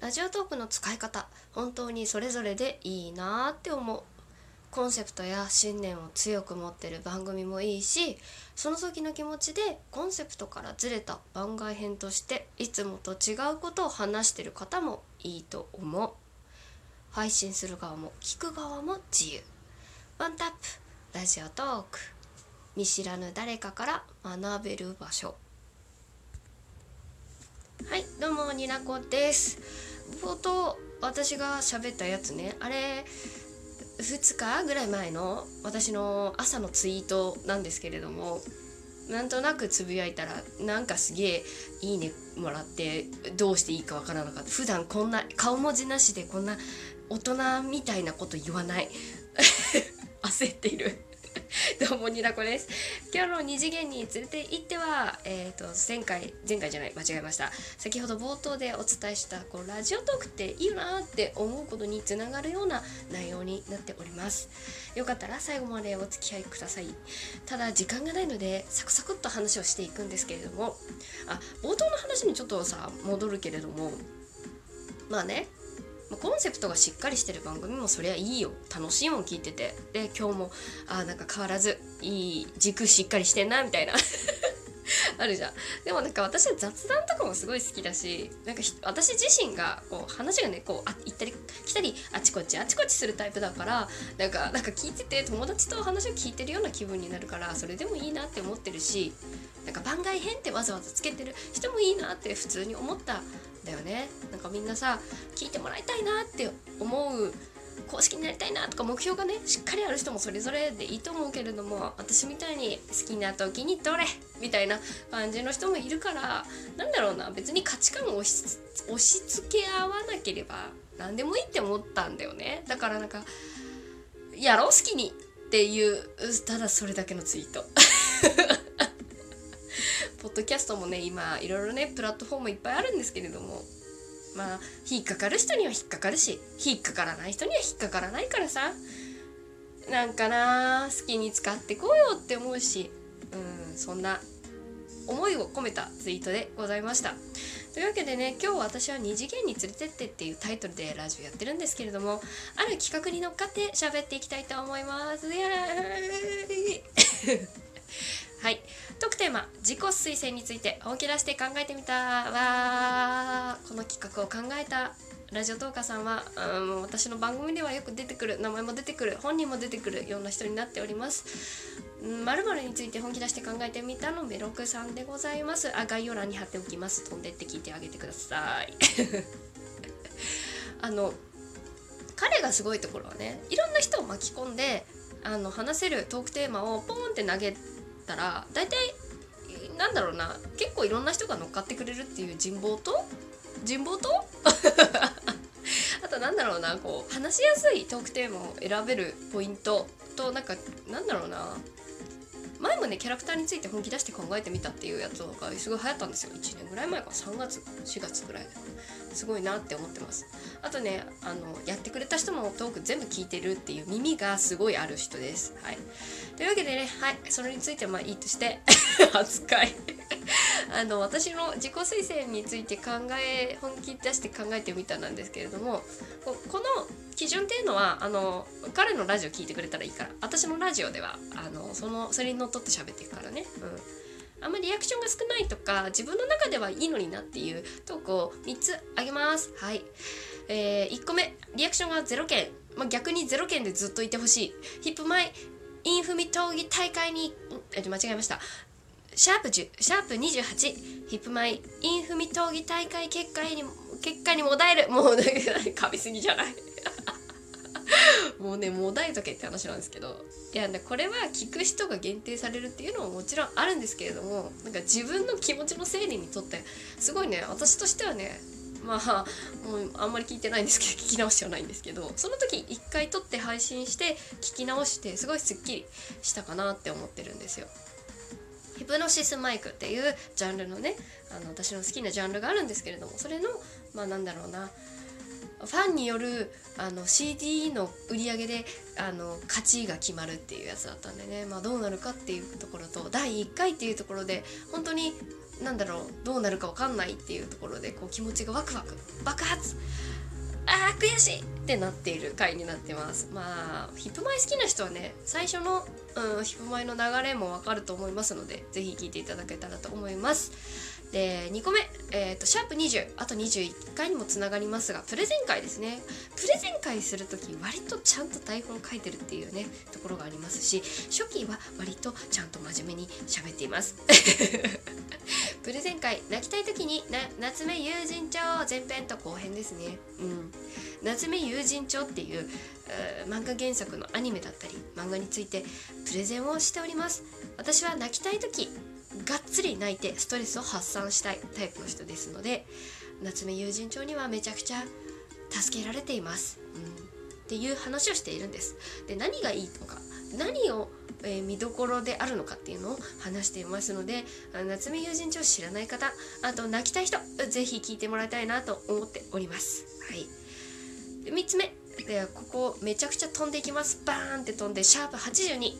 ラジオトークの使い方本当にそれぞれでいいなって思う。コンセプトや信念を強く持ってる番組もいいしその時の気持ちでコンセプトからずれた番外編としていつもと違うことを話してる方もいいと思う。配信する側も聞く側も自由。ワンタップラジオトーク。見知らぬ誰かから学べる場所。はいどうもになこです。冒頭私が喋ったやつね。あれ2日ぐらい前の私の朝のツイートなんですけれどもなんとなくつぶやいたらなんかすげえいいねもらってどうしていいかわからなかった。普段こんな顔文字なしでこんな大人みたいなこと言わない。焦っている。どうもにらこです。今日の二次元に連れて行ってはえ、ー、と前回前回じゃない間違えました。先ほど冒頭でお伝えしたこうラジオトークっていいよなって思うことにつながるような内容になっております。よかったら最後までお付き合いください。ただ時間がないのでサクサクっと話をしていくんですけれども。あ冒頭の話にちょっとさ戻るけれども。まあね。コンセプトがしっかりしてる番組もそりゃいいよ。楽しいもん聞いてて。で今日もあなんか変わらずいい軸しっかりしてんなみたいな。あるじゃん。でもなんか私は雑談とかもすごい好きだしなんか私自身がこう話がねこうあ行ったり来たりあちこちあちこちするタイプだからなんかなんか聞いてて友達と話を聞いてるような気分になるからそれでもいいなって思ってるしなんか番外編ってわざわざつけてる人もいいなって普通に思ったんだよね。なんかみんなさ聞いてもらいたいなって思う公式になりたいなとか目標がねしっかりある人もそれぞれでいいと思うけれども私みたいに好きな時にどれみたいな感じの人もいるからなんだろうな別に価値観を押し押し付け合わなければ何でもいいって思ったんだよね。だからなんかやろう好きにっていうただそれだけのツイート。ポッドキャストもね今いろいろねプラットフォームいっぱいあるんですけれどもまあ引っかかる人には引っかかるし引っかからない人には引っかからないからさ。なんかな好きに使ってこうよって思うしうんそんな思いを込めたツイートでございました。というわけでね今日私は2次元に連れてってっていうタイトルでラジオやってるんですけれどもある企画に乗っかって喋っていきたいと思います。自己推薦について本気出して考えてみたわこの企画を考えたラジオトーカーさんは、うん、私の番組ではよく出てくる名前も出てくる。本人も出てくる。ような人になっておりますまる。について本気出して考えてみたのメロクさんでございます。あ概要欄に貼っておきます。飛んでって聞いてあげてください。あの彼がすごいところはねいろんな人を巻き込んであの話せるトークテーマをポーンって投げたら大体なんだろうな結構いろんな人が乗っかってくれるっていう人望と人望と？あとなんだろうなこう話しやすいトークテーマを選べるポイントとなんかなんだろうねキャラクターについて本気出して考えてみたっていうやつがすごい流行ったんですよ。1年ぐらい前か。3月4月ぐらいですごいなって思ってます。あとねあのやってくれた人のトーク全部聞いてるっていう耳がすごいある人です。はい。というわけでねはい。それについてはまあいいとして 扱い。あの私の自己推薦について考え本気出して考えてみたなんですけれどもこの基準っていうのはあの彼のラジオ聞いてくれたらいいから私のラジオではあのそのそれにのっとって喋っていくからね。うんあんまりリアクションが少ないとか自分の中ではいいのになっていうトークを3つあげます。はい。えー、1個目リアクションが0件、まあ、逆に0件でずっといてほしい。ヒップ前イインフミ闘技大会に、え間違えました。シャープ10、シャープ28、ヒップマイインフミ闘技大会結果に、結果にもだえる。もう、噛みすぎじゃない？もうねもだえとけって話なんですけどいやこれは聞く人が限定されるっていうのももちろんあるんですけれどもなんか自分の気持ちの整理にとってすごいね私としてはねまあもうあんまり聞いてないんですけど 聞き直しはないんですけどその時一回撮って配信して聞き直してすごいすっきりしたかなって思ってるんですよ。プノシスマイクっていうジャンルのねあの私の好きなジャンルがあるんですけれどもそれのまあなんだろうなファンによるあの CD の売り上げであの勝ちが決まるっていうやつだったんでね、まあ、どうなるかっていうところと第1回っていうところで本当になんだろうどうなるか分かんないっていうところでこう気持ちがワクワク爆発あー悔しいってなっている回になってます。まあヒップマイ好きな人はね最初の、うん、ヒップマイの流れもわかると思いますので是非聴いていただけたらと思います。で2個目、えーと、シャープ20あと21回にもつながりますがプレゼン会ですね。プレゼン会する時割とちゃんと台本書いてるっていうねところがありますし初期は割とちゃんと真面目に喋っています。プレゼン会泣きたい時にな夏目友人帳前編と後編ですね。うん。夏目友人帳っていう漫画原作のアニメだったり漫画についてプレゼンをしております。私は泣きたい時がっつり泣いてストレスを発散したいタイプの人ですので夏目友人帳にはめちゃくちゃ助けられています、うん、っていう話をしているんです。で何がいいとか何を、えー、見どころであるのかっていうのを話していますので夏目友人帳知らない方あと泣きたい人是非聞いてもらいたいなと思っております。はい。で3つ目。でここめちゃくちゃ飛んでいきます。バーンって飛んでシャープ82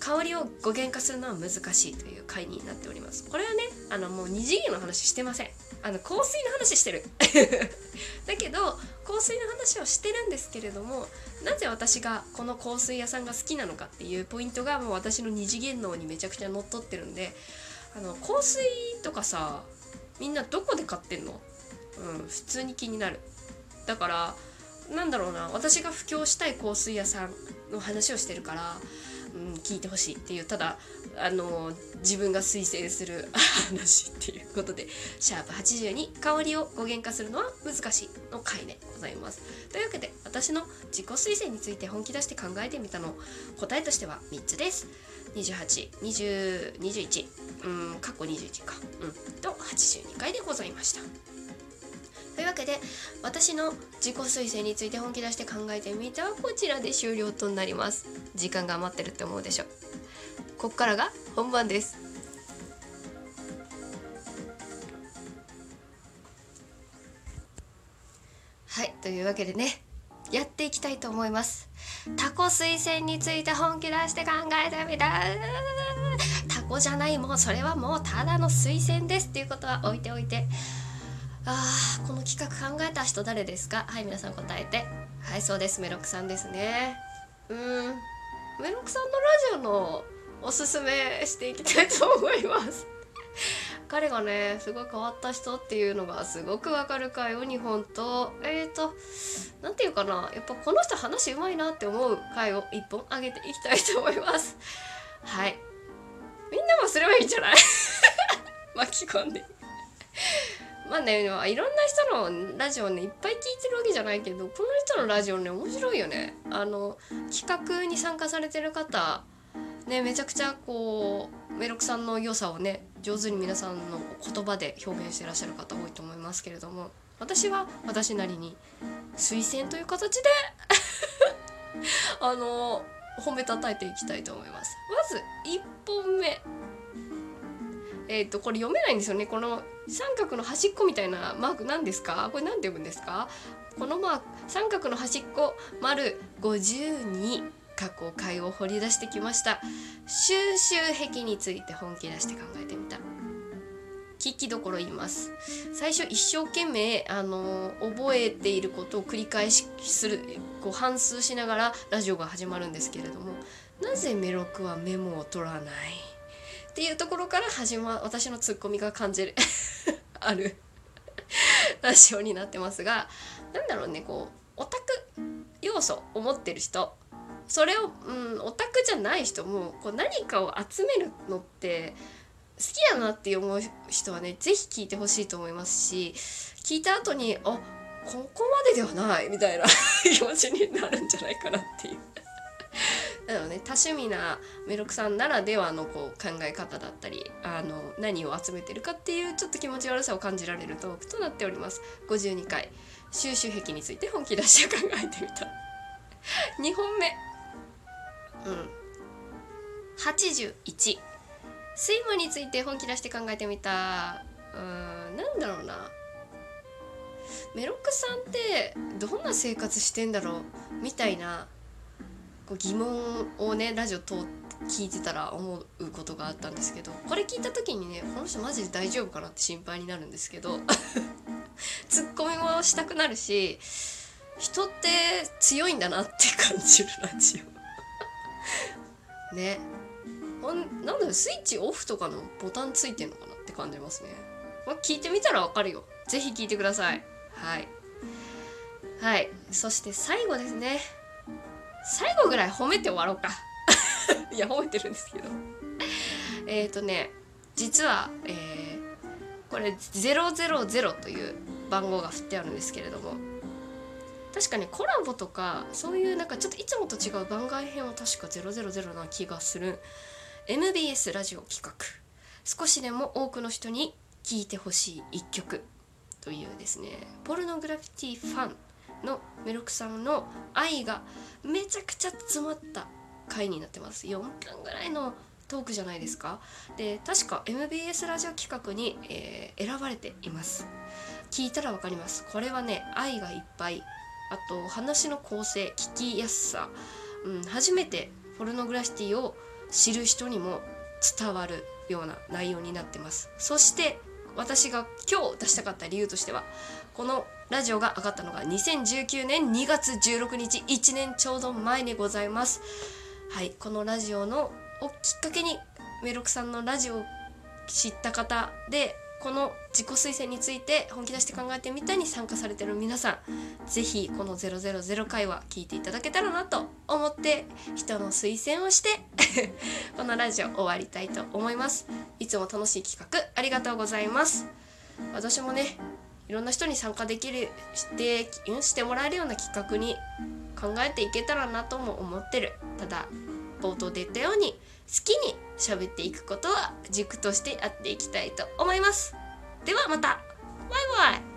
香りを語源化するのは難しいという回になっております。これはねあのもう二次元の話してません。あの香水の話してる。だけど香水の話をしてるんですけれどもなぜ私がこの香水屋さんが好きなのかっていうポイントがもう私の二次元脳にめちゃくちゃ乗っ取ってるんであの香水とかさみんなどこで買ってんの？うん普通に気になる。だからなんだろうな私が布教したい香水屋さんの話をしてるからうん、聞いてほしいっていうただあの自分が推薦する 話っていうことでシャープ82香りを語源化するのは難しいの回でございます。というわけで私の自己推薦について本気出して考えてみたの答えとしては3つです。282021うん過去21か。うんと82回でございました。というわけで私の自己推薦について本気出して考えてみたはこちらで終了となります。時間が余ってるって思うでしょ。こっからが本番です。はいというわけでねやっていきたいと思います。タコ推薦について本気出して考えてみた。タコじゃないもうそれはもうただの推薦ですっていうことは置いておいて。あーこの企画考えた人誰ですか？はい皆さん答えて。はいそうです。メロクさんですね。うん。メロクさんのラジオのおすすめしていきたいと思います。彼がねすごい変わった人っていうのがすごくわかる回を2本と。えっ、ー、と何て言うかな。やっぱこの人話うまいなって思う回を1本あげていきたいと思います。はい。みんなもすればいいんじゃない？巻き込んで。まあねいろんな人のラジオねいっぱい聞いてるわけじゃないけどこの人のラジオね面白いよね。あの企画に参加されてる方ねめちゃくちゃこうメロクさんの良さをね上手に皆さんの言葉で表現してらっしゃる方多いと思いますけれども私は私なりに推薦という形で あの褒めたたえていきたいと思います。まず1本目。えっ、ー、とこれ読めないんですよね。この三角の端っこみたいなマーク何ですか？これ何て読むんですか？このマーク三角の端っこ丸52過去回を掘り出してきました。収集癖について本気出して考えてみた。聞きどころ言います。最初一生懸命あの覚えていることを繰り返しするこう反数しながらラジオが始まるんですけれどもなぜメロクはメモを取らない？っていうところから始ま私のツッコミが感じる あるラジオになってますが何だろうねこうオタク要素を持ってる人それを、うん、オタクじゃない人もこう何かを集めるのって好きだなって思う人はね是非聞いてほしいと思いますし聞いた後にあここまでではないみたいな 気持ちになるんじゃないかなっていう。なのね。多趣味なメロクさんならではのこう考え方だったりあの何を集めてるかっていうちょっと気持ち悪さを感じられるトークとなっております。52回収集癖について本気出して考えてみた。2本目。うん。81睡魔について本気出して考えてみた。うんなんだろうな。メロクさんってどんな生活してんだろう？みたいな。こう疑問をねラジオ通聞いてたら思うことがあったんですけどこれ聞いた時にねこの人マジで大丈夫かなって心配になるんですけど ツッコミもしたくなるし人って強いんだなって感じるラジオ。ね。ほんなんだろスイッチオフとかのボタンついてんのかなって感じますね、まあ、聞いてみたらわかるよ。是非聞いてください。はい。はい。そして最後ですね。最後ぐらい褒めて終わろうか。いや褒めてるんですけど。えっとね実は、えー、これ000という番号が振ってあるんですけれども確かにコラボとかそういうなんかちょっといつもと違う番外編は確か000な気がする。MBS ラジオ企画。少しでも多くの人に聴いてほしい一曲というですねポルノグラフィティファンのメロクさんの愛がめちゃくちゃ詰まった回になってます。4分ぐらいのトークじゃないですか。で確か MBS ラジオ企画に、えー、選ばれています。聞いたら分かります。これはね愛がいっぱい。あと話の構成聞きやすさ、うん、初めてポルノグラフィティを知る人にも伝わるような内容になってます。そして私が今日出したかった理由としてはこのラジオが上がったのが2019年2月16日1年ちょうど前にございます。はいこのラジオのをきっかけにメロクさんのラジオを知った方でこの自己推薦について本気出して考えてみたに参加されてる皆さん是非この000回は聞いていただけたらなと思って人の推薦をして このラジオ終わりたいと思います。いつも楽しい企画ありがとうございます。私もねいろんな人に参加できるしてしてもらえるような企画に考えていけたらなとも思ってる。ただ冒頭で言ったように好きに喋っていくことは軸としてやっていきたいと思います。ではまた。バイバイ。